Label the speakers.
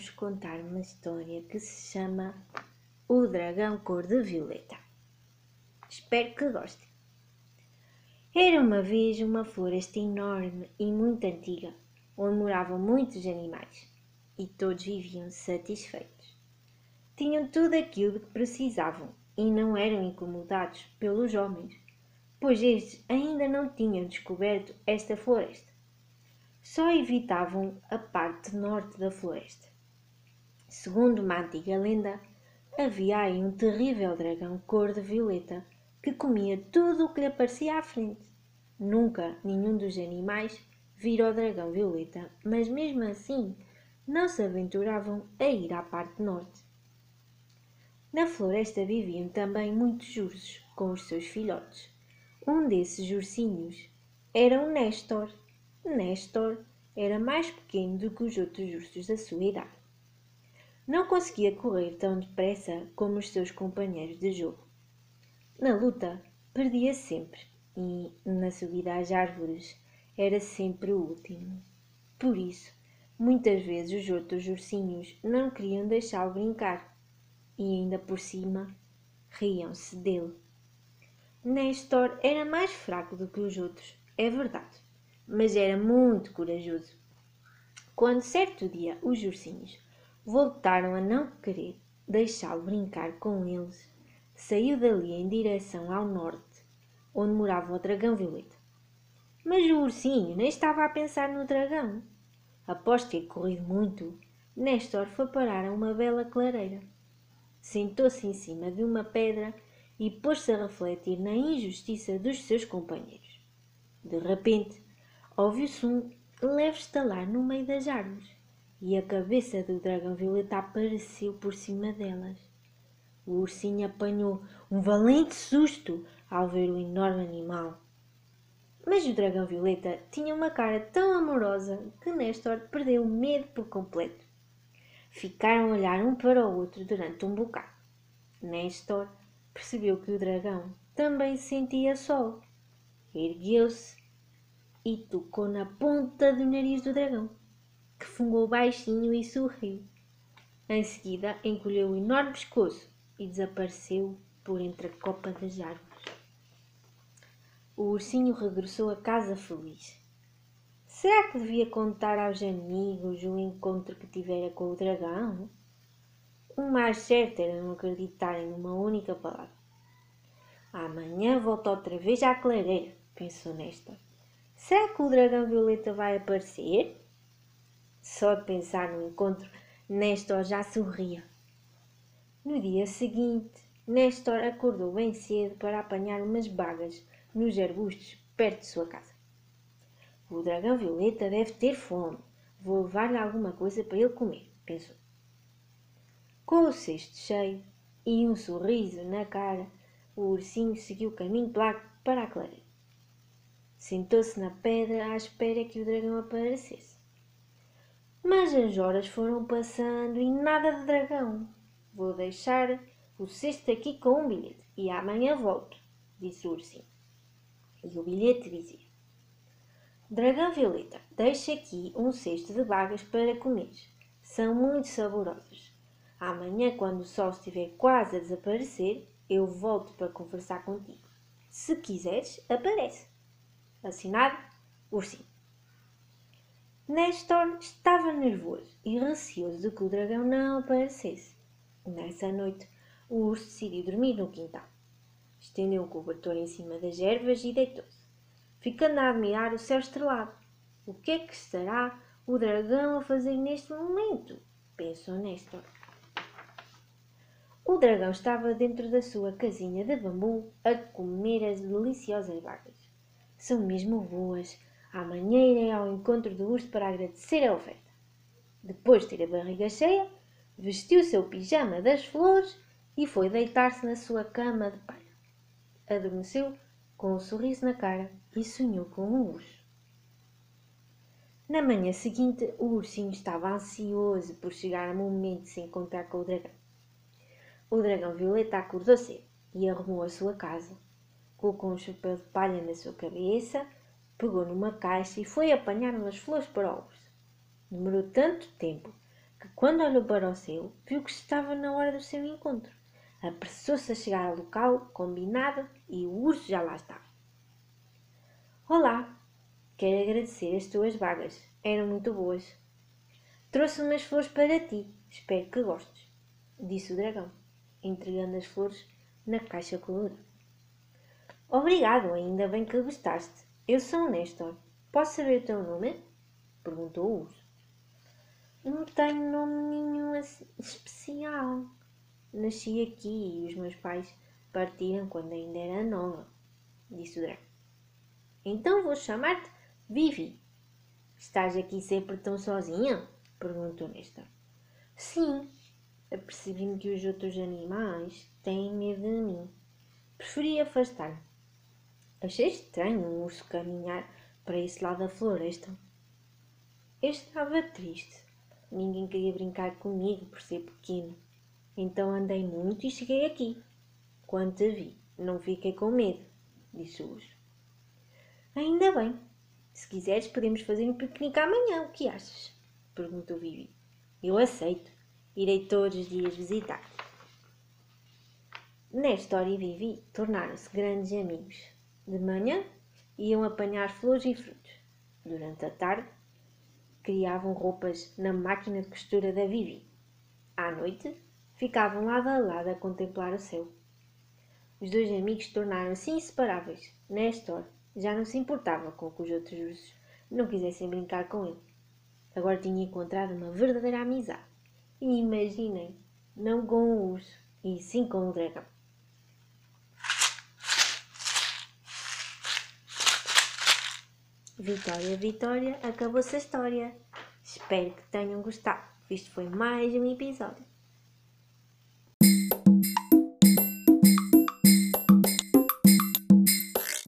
Speaker 1: vou-vos contar uma história que se chama O Dragão Cor de Violeta. Espero que gostem. Era uma vez uma floresta enorme e muito antiga, onde moravam muitos animais e todos viviam satisfeitos. Tinham tudo aquilo que precisavam e não eram incomodados pelos homens, pois estes ainda não tinham descoberto esta floresta só evitavam a parte norte da floresta. Segundo uma antiga lenda, havia aí um terrível dragão cor de violeta que comia tudo o que lhe aparecia à frente. Nunca nenhum dos animais vira o dragão violeta, mas mesmo assim não se aventuravam a ir à parte norte. Na floresta viviam também muitos ursos com os seus filhotes. Um desses ursinhos era o Nestor, Nestor era mais pequeno do que os outros ursos da sua idade. Não conseguia correr tão depressa como os seus companheiros de jogo. Na luta, perdia sempre e, na subida às árvores, era sempre o último. Por isso, muitas vezes os outros ursinhos não queriam deixá-lo brincar e, ainda por cima, riam-se dele. Nestor era mais fraco do que os outros, é verdade mas era muito corajoso. Quando certo dia os ursinhos voltaram a não querer deixá-lo brincar com eles, saiu dali em direção ao norte, onde morava o dragão violeta. Mas o ursinho nem estava a pensar no dragão. Após ter corrido muito, Nestor foi parar a uma bela clareira. Sentou-se em cima de uma pedra e pôs-se a refletir na injustiça dos seus companheiros. De repente, ouviu-se um leve estalar no meio das árvores e a cabeça do dragão violeta apareceu por cima delas. O ursinho apanhou um valente susto ao ver o enorme animal. Mas o dragão violeta tinha uma cara tão amorosa que Nestor perdeu o medo por completo. Ficaram a olhar um para o outro durante um bocado. Nestor percebeu que o dragão também sentia sol. Ergueu-se e tocou na ponta do nariz do dragão, que fungou baixinho e sorriu. Em seguida, encolheu o enorme pescoço e desapareceu por entre a copa das árvores. O ursinho regressou a casa feliz. Será que devia contar aos amigos o encontro que tivera com o dragão? O mais certo era não acreditarem numa única palavra. Amanhã volto outra vez à clareira, pensou Néstor. Será que o dragão violeta vai aparecer? Só de pensar no encontro, Nestor já sorria. No dia seguinte, Nestor acordou bem cedo para apanhar umas bagas nos arbustos perto de sua casa. O dragão violeta deve ter fome. Vou levar-lhe alguma coisa para ele comer, pensou. Com o cesto cheio e um sorriso na cara, o ursinho seguiu o caminho para a clareira. Sentou-se na pedra à espera que o dragão aparecesse. Mas as horas foram passando e nada de dragão. Vou deixar o cesto aqui com um bilhete e amanhã volto, disse o ursinho. E o bilhete dizia: Dragão Violeta, deixa aqui um cesto de bagas para comer. São muito saborosas. Amanhã, quando o sol estiver quase a desaparecer, eu volto para conversar contigo. Se quiseres, aparece. Assinado Ursinho. Nestor estava nervoso e receoso de que o dragão não aparecesse. Nessa noite, o urso decidiu dormir no quintal. Estendeu um cobertor em cima das ervas e deitou-se, ficando a admirar o céu estrelado. O que é que estará o dragão a fazer neste momento? pensou Nestor. O dragão estava dentro da sua casinha de bambu a comer as deliciosas bagas. São mesmo boas. Amanhã irei ao encontro do urso para agradecer a oferta. Depois de ter a barriga cheia, vestiu seu pijama das flores e foi deitar-se na sua cama de palha. Adormeceu com um sorriso na cara e sonhou com um urso. Na manhã seguinte, o ursinho estava ansioso por chegar ao momento de se encontrar com o dragão. O dragão violeta acordou cedo e arrumou a sua casa colocou um chapéu de palha na sua cabeça, pegou numa caixa e foi apanhar umas flores para o urso. Demorou tanto tempo que, quando olhou para o céu, viu que estava na hora do seu encontro. Apressou-se a chegar ao local combinado e o urso já lá estava. Olá, quero agradecer as tuas vagas, eram muito boas. Trouxe umas flores para ti, espero que gostes, disse o dragão, entregando as flores na caixa colorida. Obrigado, ainda bem que gostaste. Eu sou o Nestor. Posso saber o teu nome? Perguntou o urso. Não tenho nome nenhum especial. Nasci aqui e os meus pais partiram quando ainda era nova, disse o dragão. Então vou chamar-te Vivi. Estás aqui sempre tão sozinha? perguntou Nestor. Sim, apercebi-me que os outros animais têm medo de mim. Preferi afastar-me. Achei estranho um urso caminhar para esse lado da floresta. Eu estava triste. Ninguém queria brincar comigo por ser pequeno. Então andei muito e cheguei aqui. Quando te vi, não fiquei com medo, disse o urso. Ainda bem. Se quiseres, podemos fazer um piquenique amanhã. O que achas? Perguntou Vivi. Eu aceito. Irei todos os dias visitar-te. Nestor e Vivi tornaram-se grandes amigos. De manhã, iam apanhar flores e frutos. Durante a tarde, criavam roupas na máquina de costura da Vivi. À noite, ficavam lado a lado a contemplar o céu. Os dois amigos tornaram-se inseparáveis. Nestor já não se importava com que os outros ursos não quisessem brincar com ele. Agora tinha encontrado uma verdadeira amizade. E imaginem, não com o urso, e sim com o dragão. Vitória, Vitória, acabou-se a história. Espero que tenham gostado. Isto foi mais um episódio.